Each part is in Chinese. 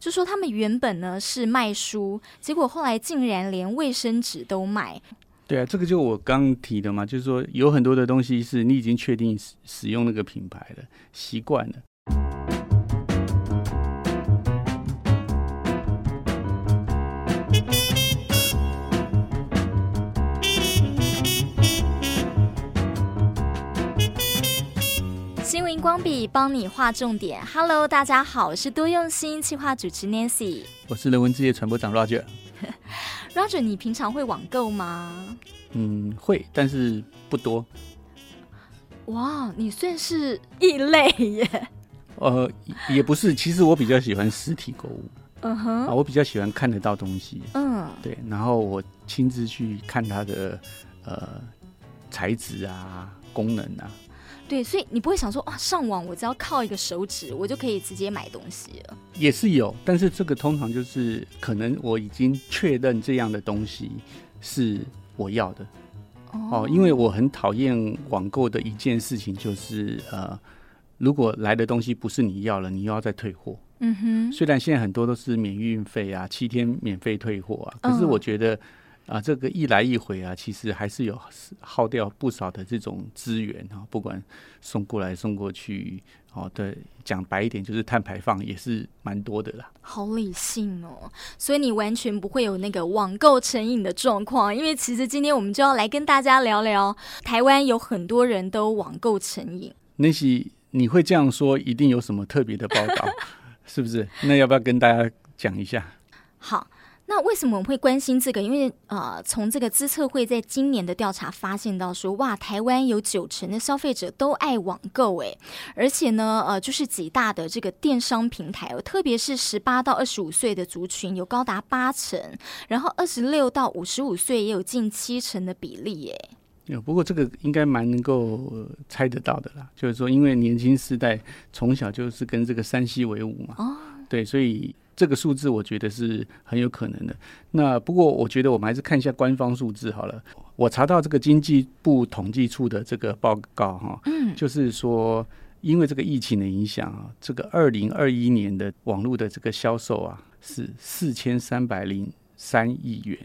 就说他们原本呢是卖书，结果后来竟然连卫生纸都卖。对啊，这个就我刚提的嘛，就是说有很多的东西是你已经确定使使用那个品牌了，习惯了。光笔帮你画重点。Hello，大家好，我是多用心企划主持 Nancy，我是人文之夜传播长 Roger。Roger，你平常会网购吗？嗯，会，但是不多。哇，你算是异类耶。呃，也不是，其实我比较喜欢实体购物。嗯哼，啊，我比较喜欢看得到东西。嗯，对，然后我亲自去看它的呃材质啊、功能啊。对，所以你不会想说啊，上网我只要靠一个手指，我就可以直接买东西了。也是有，但是这个通常就是可能我已经确认这样的东西是我要的哦，因为我很讨厌网购的一件事情就是呃，如果来的东西不是你要了，你又要再退货。嗯哼，虽然现在很多都是免运费啊，七天免费退货啊，可是我觉得。啊，这个一来一回啊，其实还是有耗掉不少的这种资源啊，不管送过来送过去，哦，对，讲白一点就是碳排放也是蛮多的啦。好理性哦，所以你完全不会有那个网购成瘾的状况，因为其实今天我们就要来跟大家聊聊，台湾有很多人都网购成瘾。那是你会这样说，一定有什么特别的报道，是不是？那要不要跟大家讲一下？好。那为什么我们会关心这个？因为呃，从这个资策会在今年的调查发现到说，哇，台湾有九成的消费者都爱网购，诶，而且呢，呃，就是几大的这个电商平台哦，特别是十八到二十五岁的族群有高达八成，然后二十六到五十五岁也有近七成的比例，诶。有，不过这个应该蛮能够猜得到的啦，就是说，因为年轻世代从小就是跟这个山西为伍嘛，哦，对，所以。这个数字我觉得是很有可能的。那不过我觉得我们还是看一下官方数字好了。我查到这个经济部统计处的这个报告哈，嗯，就是说因为这个疫情的影响啊，这个二零二一年的网络的这个销售啊是四千三百零三亿元，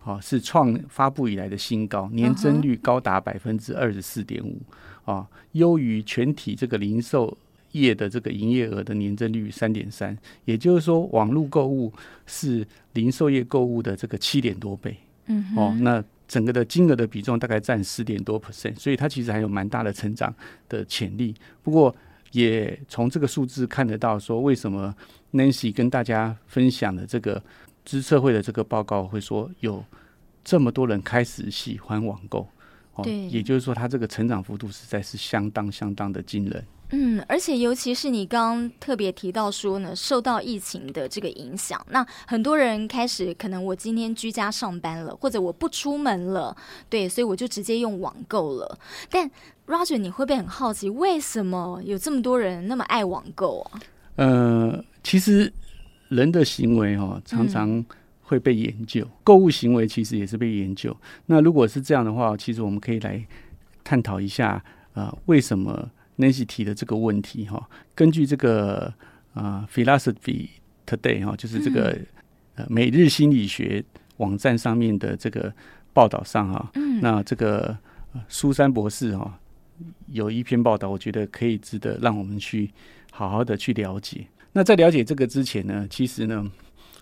好，是创发布以来的新高，年增率高达百分之二十四点五啊，优于全体这个零售。业的这个营业额的年增率三点三，也就是说，网络购物是零售业购物的这个七点多倍。嗯，哦，那整个的金额的比重大概占十点多 percent，所以它其实还有蛮大的成长的潜力。不过，也从这个数字看得到，说为什么 Nancy 跟大家分享的这个资策会的这个报告会说有这么多人开始喜欢网购。哦，对，也就是说，它这个成长幅度实在是相当相当的惊人。嗯，而且尤其是你刚刚特别提到说呢，受到疫情的这个影响，那很多人开始可能我今天居家上班了，或者我不出门了，对，所以我就直接用网购了。但 Roger，你会不会很好奇，为什么有这么多人那么爱网购啊？呃，其实人的行为哦，常常会被研究，嗯，购物行为其实也是被研究。那如果是这样的话，其实我们可以来探讨一下啊，呃，为什么？Nancy 提的这个问题哈，根据这个啊、呃、Philosophy Today 哈，就是这个呃每日心理学网站上面的这个报道上哈，嗯，那这个苏珊博士哈有一篇报道，我觉得可以值得让我们去好好的去了解。那在了解这个之前呢，其实呢，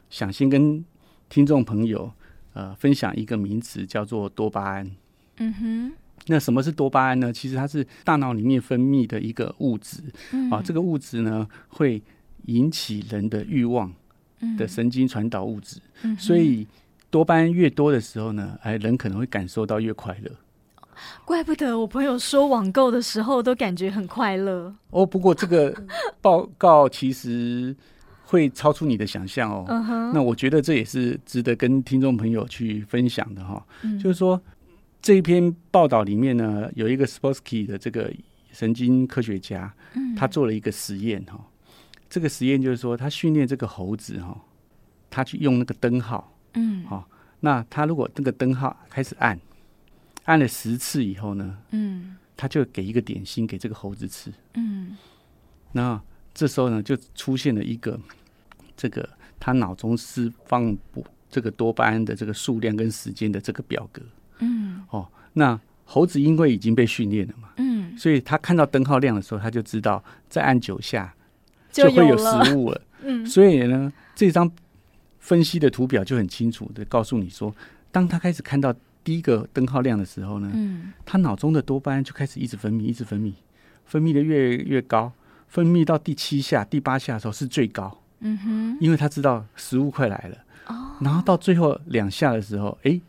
想先跟听众朋友呃分享一个名词，叫做多巴胺。嗯哼。那什么是多巴胺呢？其实它是大脑里面分泌的一个物质，嗯、啊，这个物质呢会引起人的欲望的神经传导物质，嗯，所以多巴胺越多的时候呢，哎，人可能会感受到越快乐。怪不得我朋友说网购的时候都感觉很快乐。哦，不过这个报告其实会超出你的想象哦。嗯。那我觉得这也是值得跟听众朋友去分享的哈，哦嗯，就是说。这一篇报道里面呢，有一个 Sporsky 的这个神经科学家，他做了一个实验哈。这个实验就是说，他训练这个猴子哈，他去用那个灯号，嗯，好，那他如果那个灯号开始按，按了十次以后呢，嗯，他就给一个点心给这个猴子吃，嗯，那这时候呢，就出现了一个这个他脑中释放不这个多巴胺的这个数量跟时间的这个表格。嗯，哦，那猴子因为已经被训练了嘛，嗯，所以他看到灯号亮的时候，他就知道再按九下就会有食物了。了 嗯，所以呢，这张分析的图表就很清楚的告诉你说，当他开始看到第一个灯号亮的时候呢，嗯，他脑中的多巴胺就开始一直分泌，一直分泌，分泌的越越高，分泌到第七下、第八下的时候是最高。嗯哼，因为他知道食物快来了。哦，然后到最后两下的时候，哎，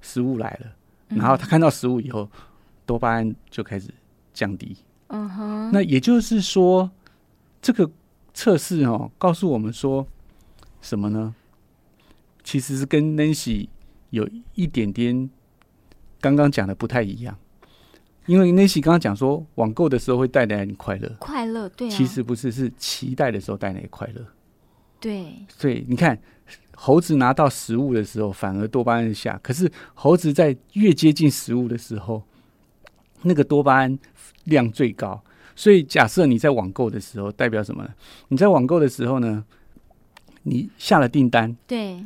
食物来了。然后他看到食物以后，多巴胺就开始降低。嗯哼，那也就是说，这个测试哦，告诉我们说什么呢？其实是跟 Nancy 有一点点刚刚讲的不太一样，因为 Nancy 刚刚讲说网购的时候会带来你快乐，快乐对啊，其实不是，是期待的时候带来快乐。对，所以你看。猴子拿到食物的时候，反而多巴胺下。可是猴子在越接近食物的时候，那个多巴胺量最高。所以假设你在网购的时候，代表什么呢？你在网购的时候呢，你下了订单，对，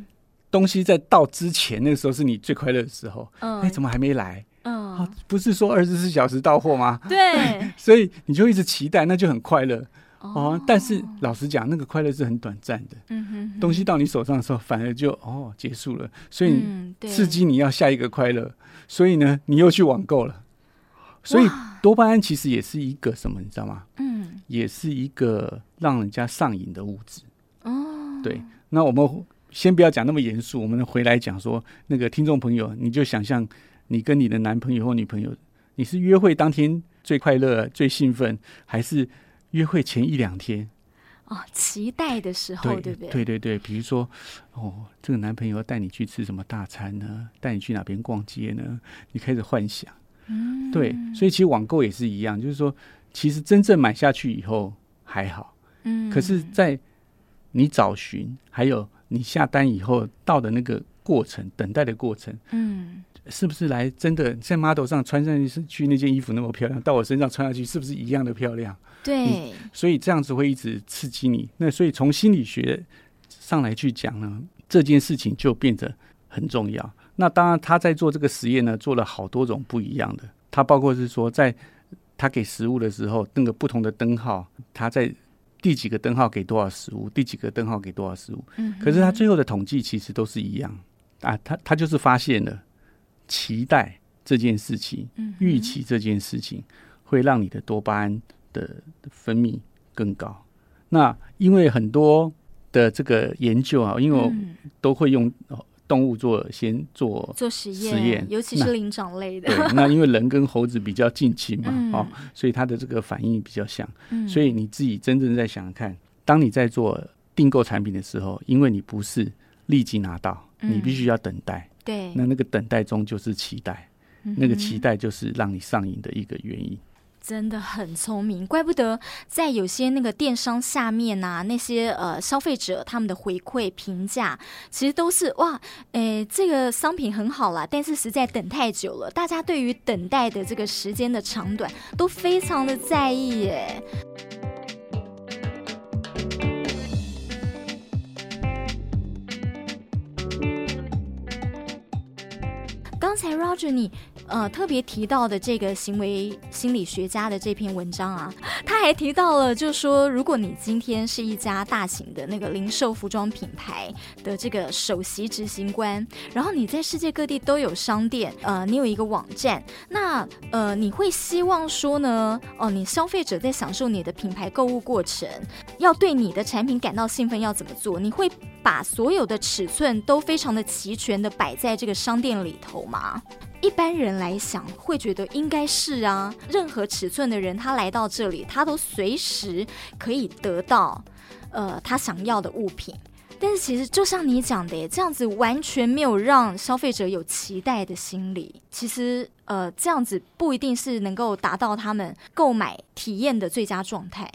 东西在到之前，那个时候是你最快乐的时候。嗯，哎，怎么还没来？嗯，啊，不是说二十四小时到货吗？对，所以你就一直期待，那就很快乐。哦，哦，但是老实讲，那个快乐是很短暂的。嗯哼哼，东西到你手上的时候，反而就哦结束了，所以刺激你要下一个快乐，嗯、所以呢，你又去网购了。所以多巴胺其实也是一个什么，你知道吗？嗯，也是一个让人家上瘾的物质。哦，对。那我们先不要讲那么严肃，我们回来讲说，那个听众朋友，你就想象你跟你的男朋友或女朋友，你是约会当天最快乐、最兴奋，还是？约会前一两天，哦，期待的时候，对不对？对对对，比如说，哦，这个男朋友要带你去吃什么大餐呢？带你去哪边逛街呢？你开始幻想，嗯，对，所以其实网购也是一样，就是说，其实真正买下去以后还好，嗯，可是，在你找寻还有你下单以后到的那个过程，等待的过程，嗯。是不是来真的在 model 上穿上去那件衣服那么漂亮，到我身上穿上去是不是一样的漂亮？对，所以这样子会一直刺激你。那所以从心理学上来去讲呢，这件事情就变得很重要。那当然他在做这个实验呢，做了好多种不一样的。他包括是说，在他给食物的时候，那个不同的灯号，他在第几个灯号给多少食物，第几个灯号给多少食物。嗯，可是他最后的统计其实都是一样啊。他他就是发现了。期待这件事情，预期这件事情，会让你的多巴胺的分泌更高。那因为很多的这个研究啊，因为我都会用动物做先做做实验，实验，尤其是灵长类的。对，那因为人跟猴子比较近亲嘛，哦，所以它的这个反应比较像。所以你自己真正在想想看，当你在做订购产品的时候，因为你不是立即拿到，你必须要等待。对，那那个等待中就是期待，嗯、那个期待就是让你上瘾的一个原因。真的很聪明，怪不得在有些那个电商下面啊，那些呃消费者他们的回馈评价，其实都是哇，诶，这个商品很好啦，但是实在等太久了，大家对于等待的这个时间的长短都非常的在意耶。刚才 Roger 你呃特别提到的这个行为心理学家的这篇文章啊，他还提到了，就说，如果你今天是一家大型的那个零售服装品牌的这个首席执行官，然后你在世界各地都有商店，呃，你有一个网站，那呃，你会希望说呢，哦、你消费者在享受你的品牌购物过程，要对你的产品感到兴奋，要怎么做？你会把所有的尺寸都非常的齐全的摆在这个商店里头吗？一般人来想，会觉得应该是啊，任何尺寸的人，他来到这里，他都随时可以得到，呃，他想要的物品。但是其实就像你讲的，这样子完全没有让消费者有期待的心理。其实，呃，这样子不一定是能够达到他们购买体验的最佳状态。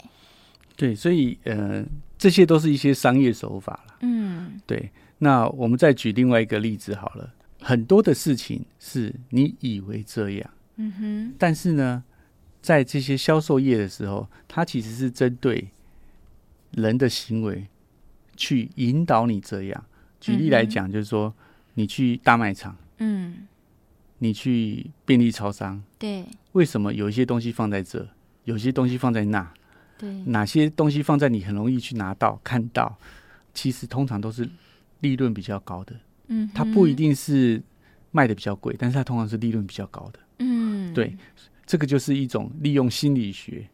对，所以，呃，这些都是一些商业手法。嗯，对。那我们再举另外一个例子好了。很多的事情是你以为这样，嗯哼，但是呢，在这些销售业的时候，它其实是针对人的行为去引导你这样。举例来讲，就是说你去大卖场，嗯，你去便利超商，对，为什么有一些东西放在这，有些东西放在那？对，哪些东西放在你很容易去拿到看到？其实通常都是利润比较高的。嗯，它不一定是卖的比较贵，但是它通常是利润比较高的。嗯，对，这个就是一种利用心理学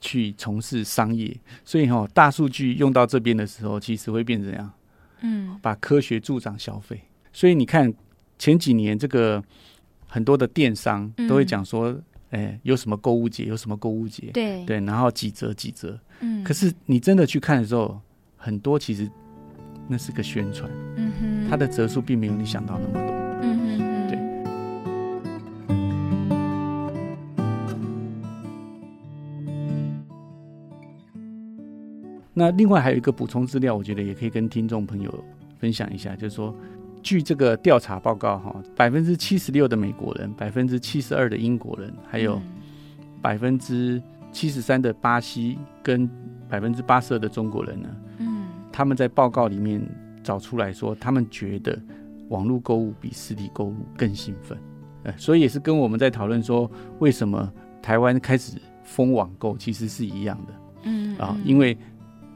去从事商业。所以哈、哦，大数据用到这边的时候，其实会变成怎样？嗯，把科学助长消费。所以你看前几年这个很多的电商都会讲说，哎、嗯，有什么购物节，有什么购物节，对对，然后几折几折。嗯，可是你真的去看的时候，很多其实那是个宣传。嗯哼，它的折数并没有你想到那么多。嗯哼哼，对。那另外还有一个补充资料，我觉得也可以跟听众朋友分享一下，就是说，据这个调查报告，哈，百分之七十六的美国人，百分之七十二的英国人，还有百分之七十三的巴西跟百分之八十二的中国人呢，嗯，他们在报告里面找出来说，他们觉得网络购物比实体购物更兴奋，呃，所以也是跟我们在讨论说，为什么台湾开始封网购，其实是一样的，嗯啊，因为。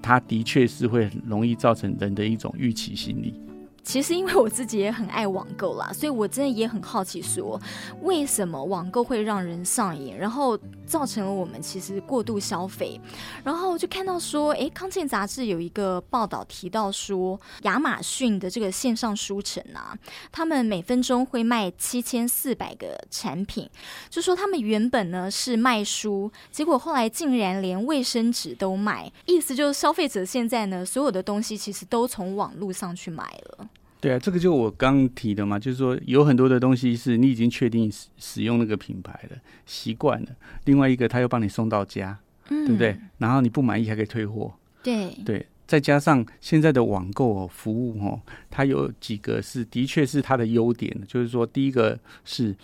它的确是会很容易造成人的一种预期心理。其实因为我自己也很爱网购啦，所以我真的也很好奇，说为什么网购会让人上瘾，然后造成了我们其实过度消费。然后就看到说，哎，康健杂志有一个报道提到说，亚马逊的这个线上书城啊，他们每分钟会卖七千四百个产品，就说他们原本呢是卖书，结果后来竟然连卫生纸都卖，意思就是消费者现在呢所有的东西其实都从网络上去买了。对啊，这个就我刚提的嘛，就是说有很多的东西是你已经确定使使用那个品牌了，习惯了。另外一个，他又帮你送到家，嗯，对不对？然后你不满意还可以退货，对对。再加上现在的网购哦服务哦，它有几个是的确是它的优点，就是说第一个是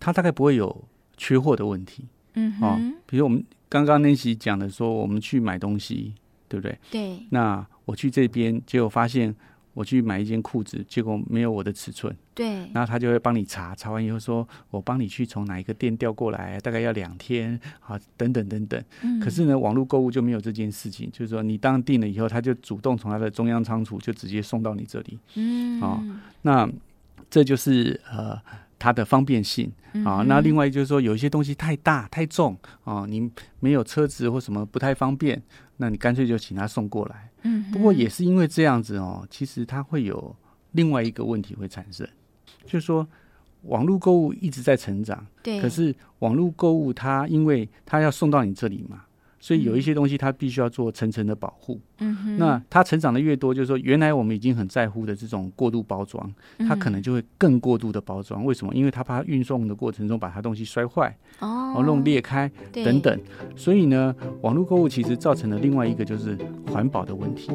它大概不会有缺货的问题，嗯哦，比如我们刚刚那期讲的说，我们去买东西，对不对？对。那我去这边，结果发现。我去买一件裤子，结果没有我的尺寸。对，然后他就会帮你查，查完以后说，我帮你去从哪一个店调过来，大概要两天啊，等等等等。嗯。可是呢，网络购物就没有这件事情，就是说你当定了以后，他就主动从他的中央仓储就直接送到你这里。嗯。啊，那这就是呃它的方便性啊。那另外就是说，有一些东西太大太重啊，你没有车子或什么不太方便，那你干脆就请他送过来。嗯，不过也是因为这样子哦，其实它会有另外一个问题会产生，就是说网络购物一直在成长，对，可是网络购物它因为它要送到你这里嘛，所以有一些东西它必须要做层层的保护。嗯哼，那它成长的越多，就是说原来我们已经很在乎的这种过度包装，它可能就会更过度的包装。为什么？因为它怕运送的过程中把它东西摔坏，哦，弄裂开等等。所以呢，网络购物其实造成了另外一个就是环保的问题。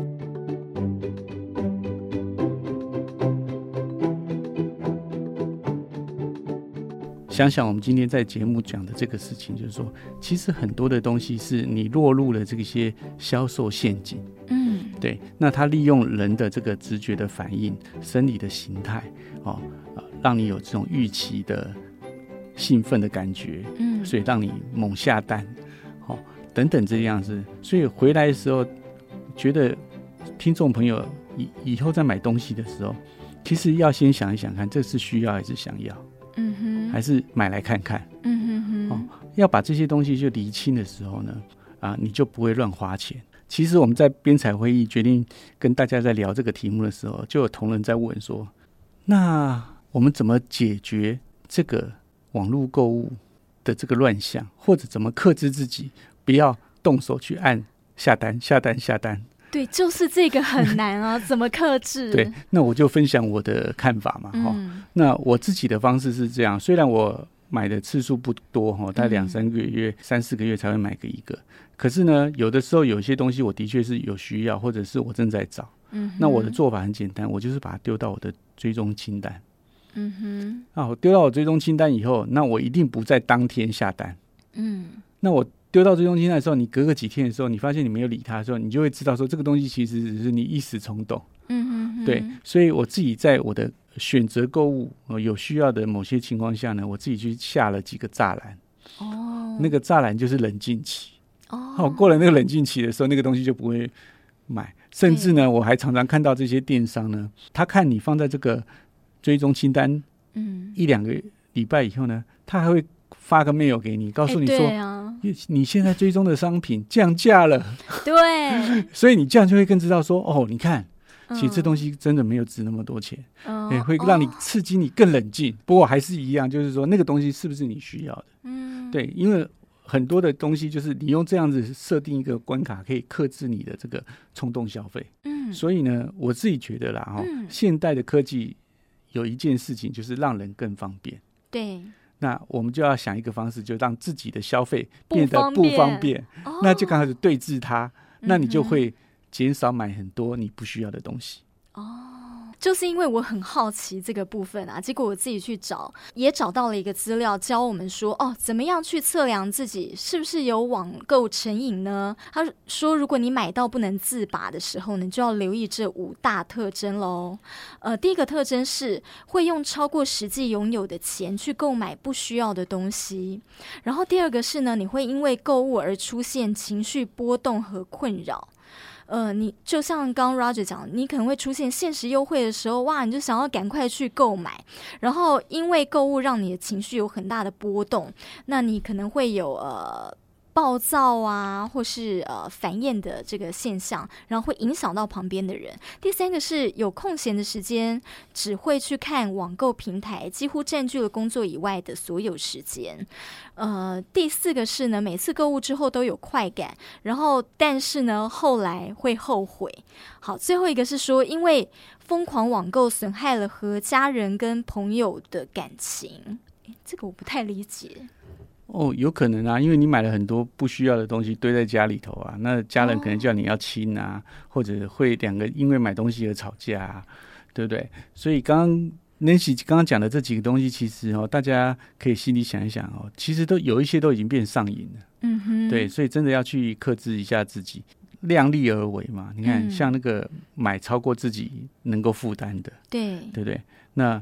想想我们今天在节目讲的这个事情，就是说，其实很多的东西是你落入了这些销售陷阱。嗯，对。那他利用人的这个直觉的反应、生理的形态，哦，让你有这种预期的兴奋的感觉。嗯，所以让你猛下单，哦，等等这样子。所以回来的时候，觉得听众朋友以以后在买东西的时候，其实要先想一想看，这是需要还是想要。还是买来看看。嗯哼哼，哦，要把这些东西就厘清的时候呢，啊，你就不会乱花钱。其实我们在编采会议决定跟大家在聊这个题目的时候，就有同仁在问说：那我们怎么解决这个网络购物的这个乱象，或者怎么克制自己不要动手去按下单、下单、下单？对，就是这个很 难啊，怎么克制？对，那我就分享我的看法嘛，哈、嗯。那我自己的方式是这样，虽然我买的次数不多，哈，大概两三个月、嗯、三四个月才会买个一个，可是呢，有的时候有些东西我的确是有需要，或者是我正在找。嗯。那我的做法很简单，我就是把它丢到我的追踪清单。嗯哼。啊，我丢到我追踪清单以后，那我一定不在当天下单。嗯。那我丢到追踪清单的时候，你隔个几天的时候，你发现你没有理它的时候，你就会知道说这个东西其实只是你一时冲动。嗯哼哼，对，所以我自己在我的选择购物呃有需要的某些情况下呢，我自己去下了几个栅栏。哦，那个栅栏就是冷静期。哦，好，过了那个冷静期的时候，那个东西就不会买。甚至呢，我还常常看到这些电商呢，他看你放在这个追踪清单，嗯，一两个礼拜以后呢，他还会发个 mail 给你，告诉你说，你现在追踪的商品降价了。对，所以你这样就会更知道说，哦，你看，其实这东西真的没有值那么多钱，嗯，欸、会让你刺激你更冷静。不过还是一样，就是说那个东西是不是你需要的？嗯，对，因为。很多的东西就是你用这样子设定一个关卡，可以克制你的这个冲动消费。嗯，所以呢，我自己觉得啦，哈、嗯，现代的科技有一件事情就是让人更方便。对，那我们就要想一个方式，就让自己的消费变得不方便，那就刚开始对峙它，那你就会减少买很多你不需要的东西。就是因为我很好奇这个部分啊，结果我自己去找，也找到了一个资料，教我们说哦，怎么样去测量自己是不是有网购成瘾呢？他说，如果你买到不能自拔的时候呢，就要留意这五大特征喽。呃，第一个特征是会用超过实际拥有的钱去购买不需要的东西，然后第二个是呢，你会因为购物而出现情绪波动和困扰。呃，你就像刚 Roger 讲，你可能会出现限时优惠的时候，哇，你就想要赶快去购买，然后因为购物让你的情绪有很大的波动，那你可能会有呃。暴躁啊，或是呃烦厌的这个现象，然后会影响到旁边的人。第三个是有空闲的时间，只会去看网购平台，几乎占据了工作以外的所有时间。呃，第四个是呢，每次购物之后都有快感，然后但是呢，后来会后悔。好，最后一个是说，因为疯狂网购损害了和家人跟朋友的感情。这个我不太理解。哦，有可能啊，因为你买了很多不需要的东西堆在家里头啊，那家人可能叫你要清啊，哦、或者会两个因为买东西而吵架，啊，对不对？所以刚刚 Nancy 刚刚讲的这几个东西，其实哦，大家可以心里想一想哦，其实都有一些都已经变上瘾了，嗯哼，对，所以真的要去克制一下自己，量力而为嘛。你看，嗯、像那个买超过自己能够负担的，对，对不对？那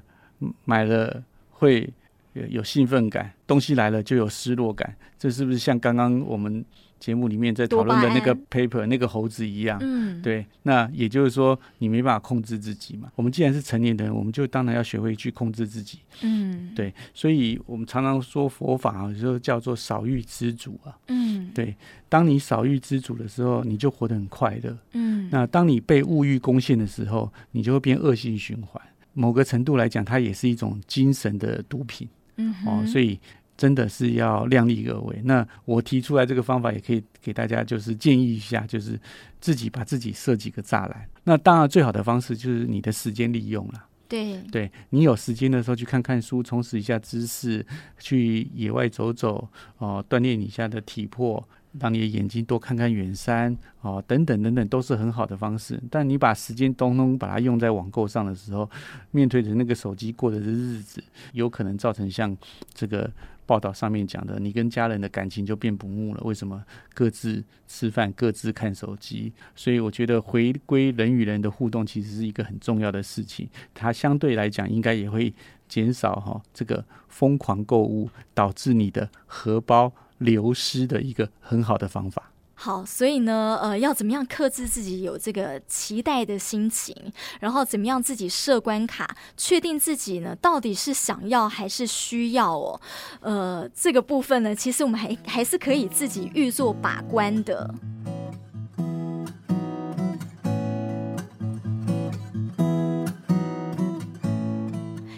买了会。有有兴奋感，东西来了就有失落感，这是不是像刚刚我们节目里面在讨论的那个 paper 那个猴子一样？嗯，对。那也就是说，你没办法控制自己嘛。我们既然是成年人，我们就当然要学会去控制自己。嗯，对。所以我们常常说佛法啊，就叫做少欲知足啊。嗯，对。当你少欲知足的时候，你就活得很快乐。嗯，那当你被物欲攻陷的时候，你就会变恶性循环。某个程度来讲，它也是一种精神的毒品。嗯，哦，所以真的是要量力而为。那我提出来这个方法，也可以给大家就是建议一下，就是自己把自己设几个栅栏。那当然，最好的方式就是你的时间利用了。对，对你有时间的时候去看看书，充实一下知识，去野外走走，哦，锻炼你下的体魄。让你的眼睛多看看远山哦，等等等等，都是很好的方式。但你把时间通通把它用在网购上的时候，面对着那个手机过的日子，有可能造成像这个报道上面讲的，你跟家人的感情就变不睦了。为什么？各自吃饭，各自看手机。所以我觉得回归人与人的互动，其实是一个很重要的事情。它相对来讲，应该也会减少哈这个疯狂购物导致你的荷包。流失的一个很好的方法。好，所以呢，呃，要怎么样克制自己有这个期待的心情，然后怎么样自己设关卡，确定自己呢到底是想要还是需要哦？呃，这个部分呢，其实我们还还是可以自己预做把关的。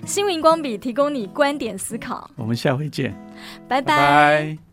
新闻荧光笔提供你观点思考，我们下回见，拜拜。